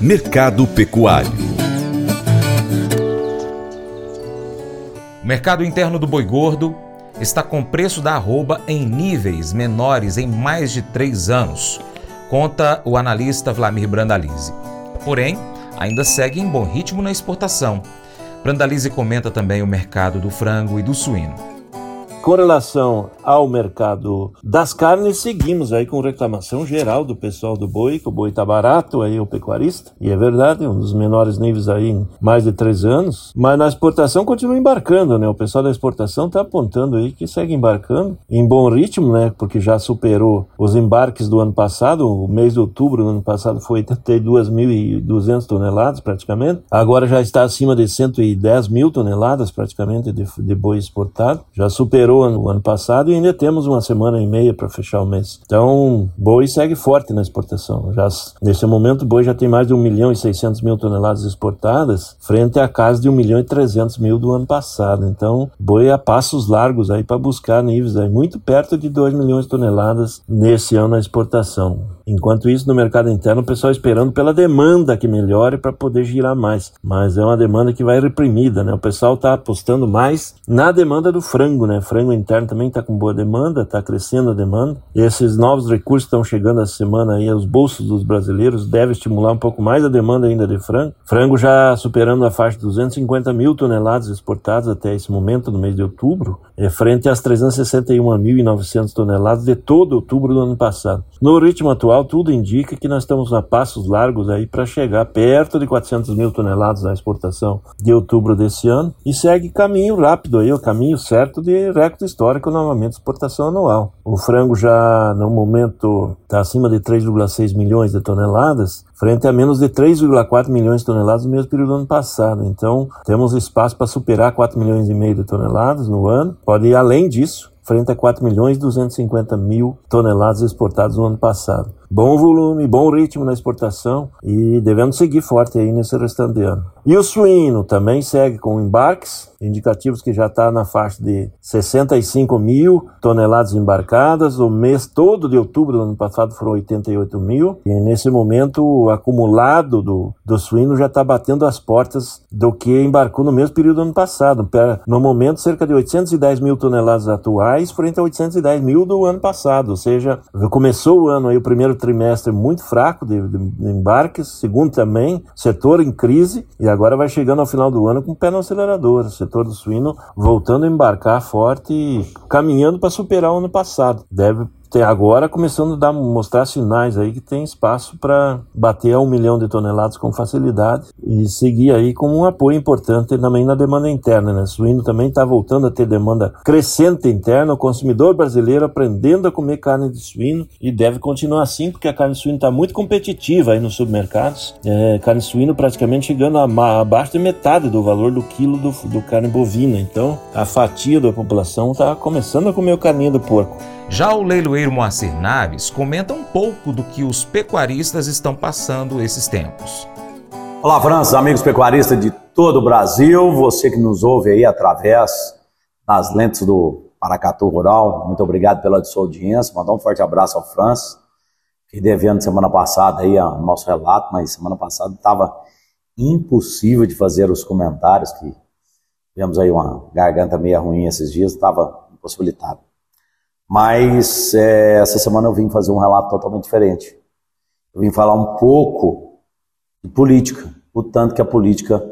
Mercado Pecuário O mercado interno do boi gordo está com preço da arroba em níveis menores em mais de três anos, conta o analista Vlamir Brandalize. Porém, ainda segue em bom ritmo na exportação. Brandalize comenta também o mercado do frango e do suíno. Com relação ao mercado das carnes, seguimos aí com reclamação geral do pessoal do boi, que o boi tá barato aí, o pecuarista, e é verdade, um dos menores níveis aí em mais de três anos, mas na exportação continua embarcando, né? O pessoal da exportação tá apontando aí que segue embarcando em bom ritmo, né? Porque já superou os embarques do ano passado, o mês de outubro do ano passado foi 82.200 toneladas praticamente, agora já está acima de 110 mil toneladas praticamente de, de boi exportado, já superou superou no ano passado e ainda temos uma semana e meia para fechar o mês. Então, boi segue forte na exportação. Já, nesse momento, o boi já tem mais de 1 milhão e 600 mil toneladas exportadas, frente à casa de 1 milhão e 300 mil do ano passado. Então, boi a passos largos aí para buscar níveis aí muito perto de 2 milhões de toneladas nesse ano na exportação. Enquanto isso, no mercado interno, o pessoal esperando pela demanda que melhore para poder girar mais. Mas é uma demanda que vai reprimida, né? O pessoal está apostando mais na demanda do frango, né? Frango interno também está com boa demanda, está crescendo a demanda. E esses novos recursos estão chegando essa semana aí aos bolsos dos brasileiros, deve estimular um pouco mais a demanda ainda de frango. Frango já superando a faixa de 250 mil toneladas exportadas até esse momento, no mês de outubro, é frente às 361.900 toneladas de todo outubro do ano passado. No ritmo atual, tudo indica que nós estamos a passos largos aí para chegar perto de 400 mil toneladas na exportação de outubro desse ano e segue caminho rápido aí, o caminho certo de recorde histórico novamente de exportação anual. O frango já no momento está acima de 3,6 milhões de toneladas, frente a menos de 3,4 milhões de toneladas no mesmo período do ano passado. Então, temos espaço para superar 4 milhões e meio de toneladas no ano. Pode ir além disso, frente a 4 milhões e 250 mil toneladas exportadas no ano passado bom volume, bom ritmo na exportação e devemos seguir forte aí nesse restante de ano. E o suíno também segue com embarques, indicativos que já está na faixa de 65 mil toneladas embarcadas. O mês todo de outubro do ano passado foram 88 mil. E nesse momento o acumulado do, do suíno já está batendo as portas do que embarcou no mesmo período do ano passado. No momento, cerca de 810 mil toneladas atuais frente a 810 mil do ano passado. Ou seja, começou o ano aí, o primeiro trimestre muito fraco de, de, de, embarques, segundo também, setor em crise, e agora vai chegando ao final do ano com o pé no acelerador. O setor do suíno voltando a embarcar forte e caminhando para superar o ano passado. Deve tem agora começando a dar, mostrar sinais aí que tem espaço para bater a um milhão de toneladas com facilidade e seguir aí como um apoio importante também na demanda interna. Né? Suíno também está voltando a ter demanda crescente interna, o consumidor brasileiro aprendendo a comer carne de suíno e deve continuar assim, porque a carne de suíno está muito competitiva aí nos supermercados. É, carne de suíno praticamente chegando a, abaixo de metade do valor do quilo do, do carne bovina. Então a fatia da população está começando a comer o carninho do porco. Já o leiloeiro Moacir Naves comenta um pouco do que os pecuaristas estão passando esses tempos. Olá, França, amigos pecuaristas de todo o Brasil, você que nos ouve aí através das lentes do Paracatu Rural, muito obrigado pela sua audiência, mandar um forte abraço ao França, que devendo semana passada aí o nosso relato, mas semana passada estava impossível de fazer os comentários, que tivemos aí uma garganta meio ruim esses dias, estava impossibilitado. Mas é, essa semana eu vim fazer um relato totalmente diferente. Eu vim falar um pouco de política, o tanto que a política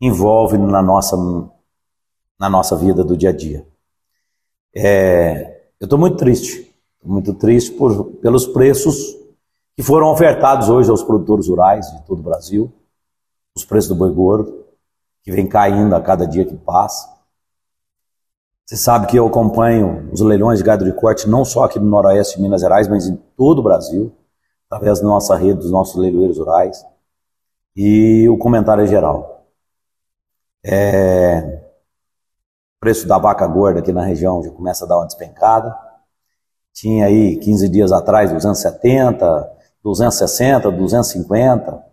envolve na nossa, na nossa vida do dia a dia. É, eu estou muito triste, muito triste por, pelos preços que foram ofertados hoje aos produtores rurais de todo o Brasil, os preços do boi gordo, que vem caindo a cada dia que passa. Você sabe que eu acompanho os leilões de gado de corte não só aqui no Noroeste de Minas Gerais, mas em todo o Brasil, através da nossa rede, dos nossos leiloeiros rurais. E o comentário é geral. É... O preço da vaca gorda aqui na região já começa a dar uma despencada. Tinha aí 15 dias atrás 270, 260, 250.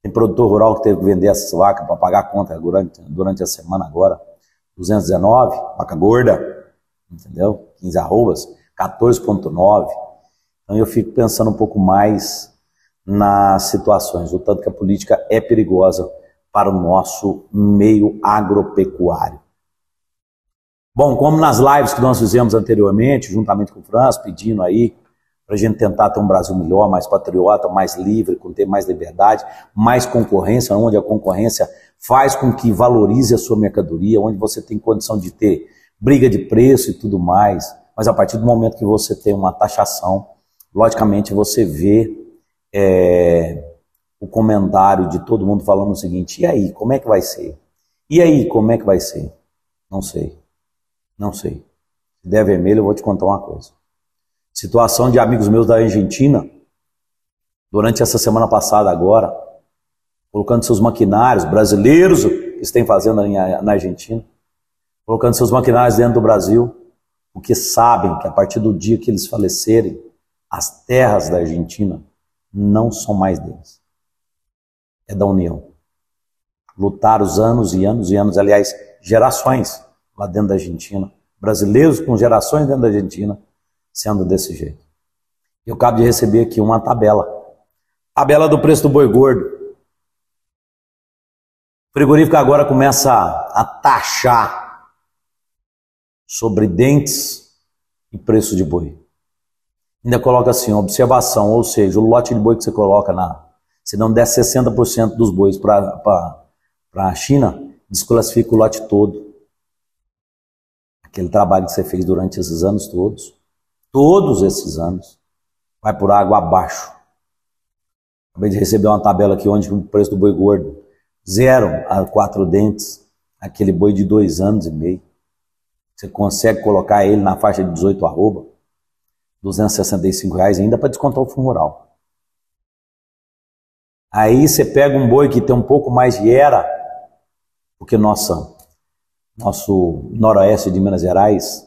Tem produtor rural que teve que vender essas vacas para pagar a conta durante, durante a semana agora. 219, vaca gorda, entendeu? 15 arrobas, 14,9. Então eu fico pensando um pouco mais nas situações, o tanto que a política é perigosa para o nosso meio agropecuário. Bom, como nas lives que nós fizemos anteriormente, juntamente com o França, pedindo aí para a gente tentar ter um Brasil melhor, mais patriota, mais livre, com ter mais liberdade, mais concorrência, onde a concorrência faz com que valorize a sua mercadoria, onde você tem condição de ter briga de preço e tudo mais. Mas a partir do momento que você tem uma taxação, logicamente você vê é, o comentário de todo mundo falando o seguinte: e aí, como é que vai ser? E aí, como é que vai ser? Não sei. Não sei. Se der vermelho, eu vou te contar uma coisa. Situação de amigos meus da Argentina, durante essa semana passada agora, colocando seus maquinários brasileiros que estão fazendo na Argentina, colocando seus maquinários dentro do Brasil, porque sabem que a partir do dia que eles falecerem, as terras da Argentina não são mais deles. É da União. Lutaram os anos e anos e anos, aliás, gerações lá dentro da Argentina, brasileiros com gerações dentro da Argentina, sendo desse jeito. Eu acabo de receber aqui uma tabela. Tabela do preço do boi gordo. Frigorífico agora começa a taxar sobre dentes e preço de boi. Ainda coloca assim, observação, ou seja, o lote de boi que você coloca na. Se não der 60% dos bois para a China, desclassifica o lote todo. Aquele trabalho que você fez durante esses anos todos, todos esses anos, vai por água abaixo. Acabei de receber uma tabela aqui onde o preço do boi gordo, zero a quatro dentes, aquele boi de dois anos e meio. Você consegue colocar ele na faixa de 18 arroba, 265 reais ainda para descontar o funeral. Aí você pega um boi que tem um pouco mais de era, porque nossa, nosso noroeste de Minas Gerais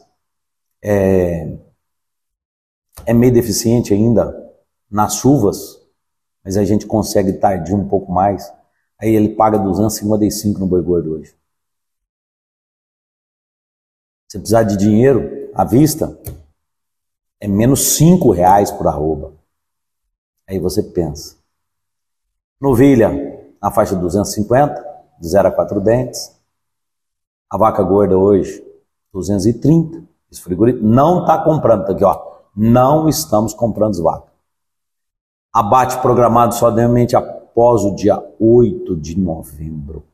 é, é meio deficiente ainda nas chuvas, mas a gente consegue tardir um pouco mais. Aí ele paga 255 no boi gordo hoje. Se precisar de dinheiro à vista, é menos 5 reais por arroba. Aí você pensa. Novilha, na faixa de 250, de 0 a 4 dentes. A vaca gorda hoje, 230. Esse frigorífico não está comprando, tá aqui, ó. Não estamos comprando vaca. Abate programado somente após o dia 8 de novembro.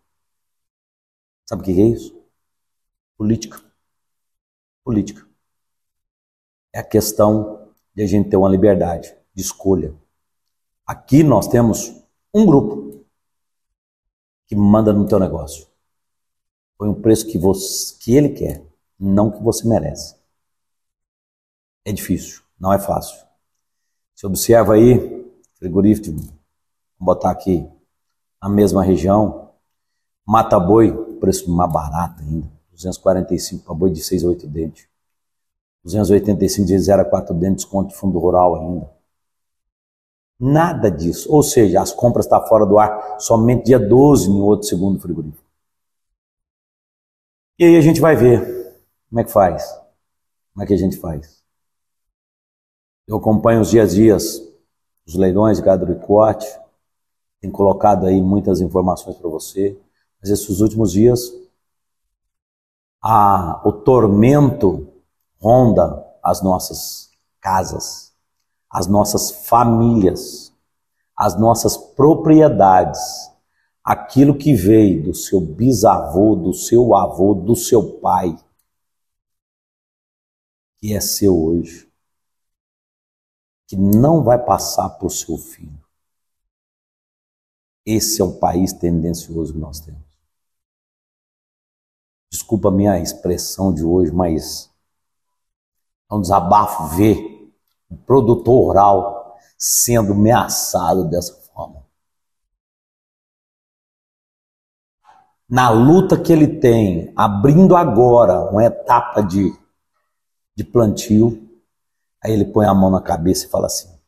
Sabe o que é isso? Política. Política é a questão de a gente ter uma liberdade de escolha. Aqui nós temos um grupo que manda no teu negócio. Põe um preço que, você, que ele quer, não que você merece. É difícil, não é fácil. Você observa aí, frigorífico, vamos botar aqui na mesma região, mata boi, preço mais barato ainda, 245 para boi de 6 a 8 dentes. 285 de 0 a 4 dentro, desconto de fundo rural ainda. Nada disso. Ou seja, as compras estão tá fora do ar somente dia 12 no outro segundo frigorífico. E aí a gente vai ver como é que faz. Como é que a gente faz. Eu acompanho os dias a dias, os leilões de gado de corte, tenho colocado aí muitas informações para você, mas esses últimos dias, a, o tormento ronda as nossas casas, as nossas famílias, as nossas propriedades, aquilo que veio do seu bisavô, do seu avô, do seu pai, que é seu hoje, que não vai passar para o seu filho. Esse é o país tendencioso que nós temos. Desculpa a minha expressão de hoje, mas é um desabafo ver o produtor rural sendo ameaçado dessa forma. Na luta que ele tem, abrindo agora uma etapa de, de plantio, aí ele põe a mão na cabeça e fala assim: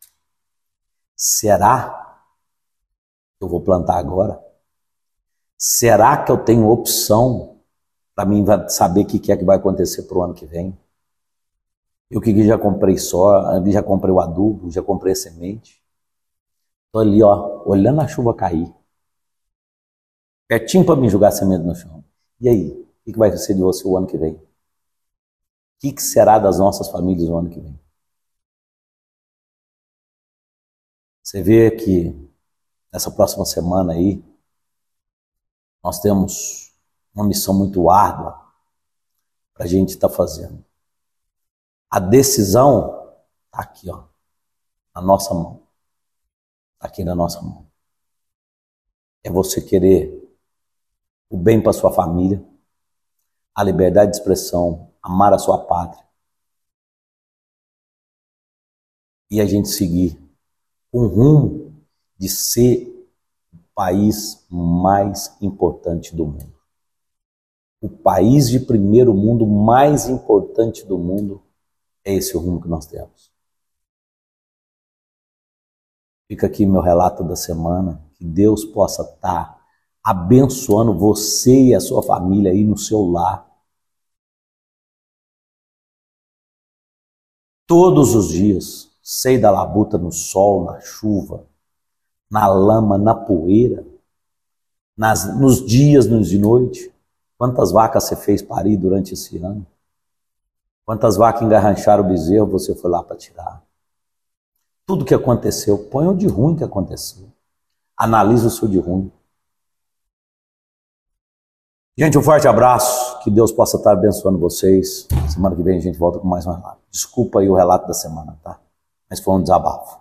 será eu vou plantar agora? Será que eu tenho opção para mim saber o que é que vai acontecer para o ano que vem? Eu que já comprei só, já comprei o adubo, já comprei a semente. Tô ali, ó, olhando a chuva cair. Pertinho para me jogar semente no chão. E aí? O que vai ser de você o ano que vem? O que será das nossas famílias o ano que vem? Você vê que nessa próxima semana aí, nós temos uma missão muito árdua para a gente estar tá fazendo. A decisão está aqui, ó, na nossa mão. Está aqui na nossa mão. É você querer o bem para sua família, a liberdade de expressão, amar a sua pátria. E a gente seguir um rumo de ser o país mais importante do mundo. O país de primeiro mundo mais importante do mundo é esse o rumo que nós temos. Fica aqui meu relato da semana. Que Deus possa estar abençoando você e a sua família aí no seu lar. Todos os dias, sei da labuta no sol, na chuva, na lama, na poeira, nas, nos dias, nos de noite. Quantas vacas você fez parir durante esse ano? Quantas vacas engarrancharam o bezerro você foi lá para tirar? Tudo que aconteceu, põe o de ruim que aconteceu. Analisa o seu de ruim. Gente, um forte abraço. Que Deus possa estar abençoando vocês. Semana que vem a gente volta com mais um relato. Desculpa aí o relato da semana, tá? Mas foi um desabafo.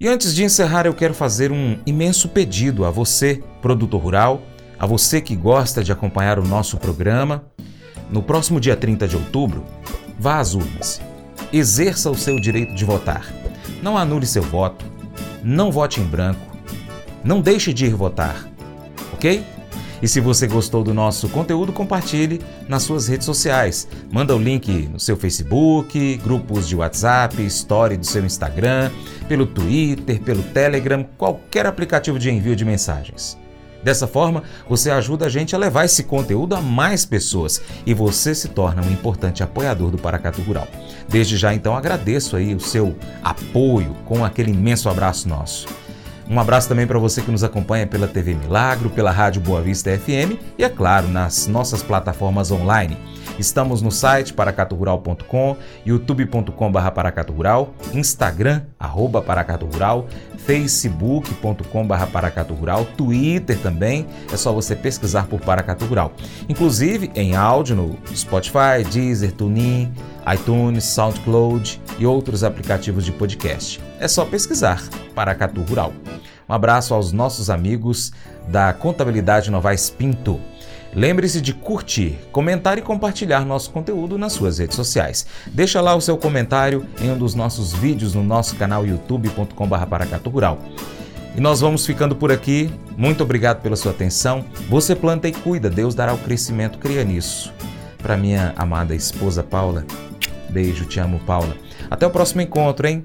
E antes de encerrar, eu quero fazer um imenso pedido a você, produtor rural, a você que gosta de acompanhar o nosso programa. No próximo dia 30 de outubro, vá às urnas. Exerça o seu direito de votar. Não anule seu voto. Não vote em branco. Não deixe de ir votar. Ok? E se você gostou do nosso conteúdo, compartilhe nas suas redes sociais. Manda o link no seu Facebook, grupos de WhatsApp, story do seu Instagram, pelo Twitter, pelo Telegram, qualquer aplicativo de envio de mensagens. Dessa forma, você ajuda a gente a levar esse conteúdo a mais pessoas e você se torna um importante apoiador do Paracatu Rural. Desde já, então, agradeço aí o seu apoio com aquele imenso abraço nosso. Um abraço também para você que nos acompanha pela TV Milagro, pela Rádio Boa Vista FM e, é claro, nas nossas plataformas online. Estamos no site paracaturural.com, youtube.com.br paracaturural, Instagram, arroba paracaturural, facebook.com.br paracaturural, Twitter também, é só você pesquisar por Paracatu Rural. Inclusive em áudio no Spotify, Deezer, TuneIn, iTunes, SoundCloud e outros aplicativos de podcast. É só pesquisar Paracatu Rural. Um abraço aos nossos amigos da Contabilidade Novaes Pinto. Lembre-se de curtir, comentar e compartilhar nosso conteúdo nas suas redes sociais. Deixa lá o seu comentário em um dos nossos vídeos no nosso canal youtube.com/paracaturural. E nós vamos ficando por aqui. Muito obrigado pela sua atenção. Você planta e cuida, Deus dará o crescimento, cria nisso. Para minha amada esposa Paula, beijo, te amo, Paula. Até o próximo encontro, hein?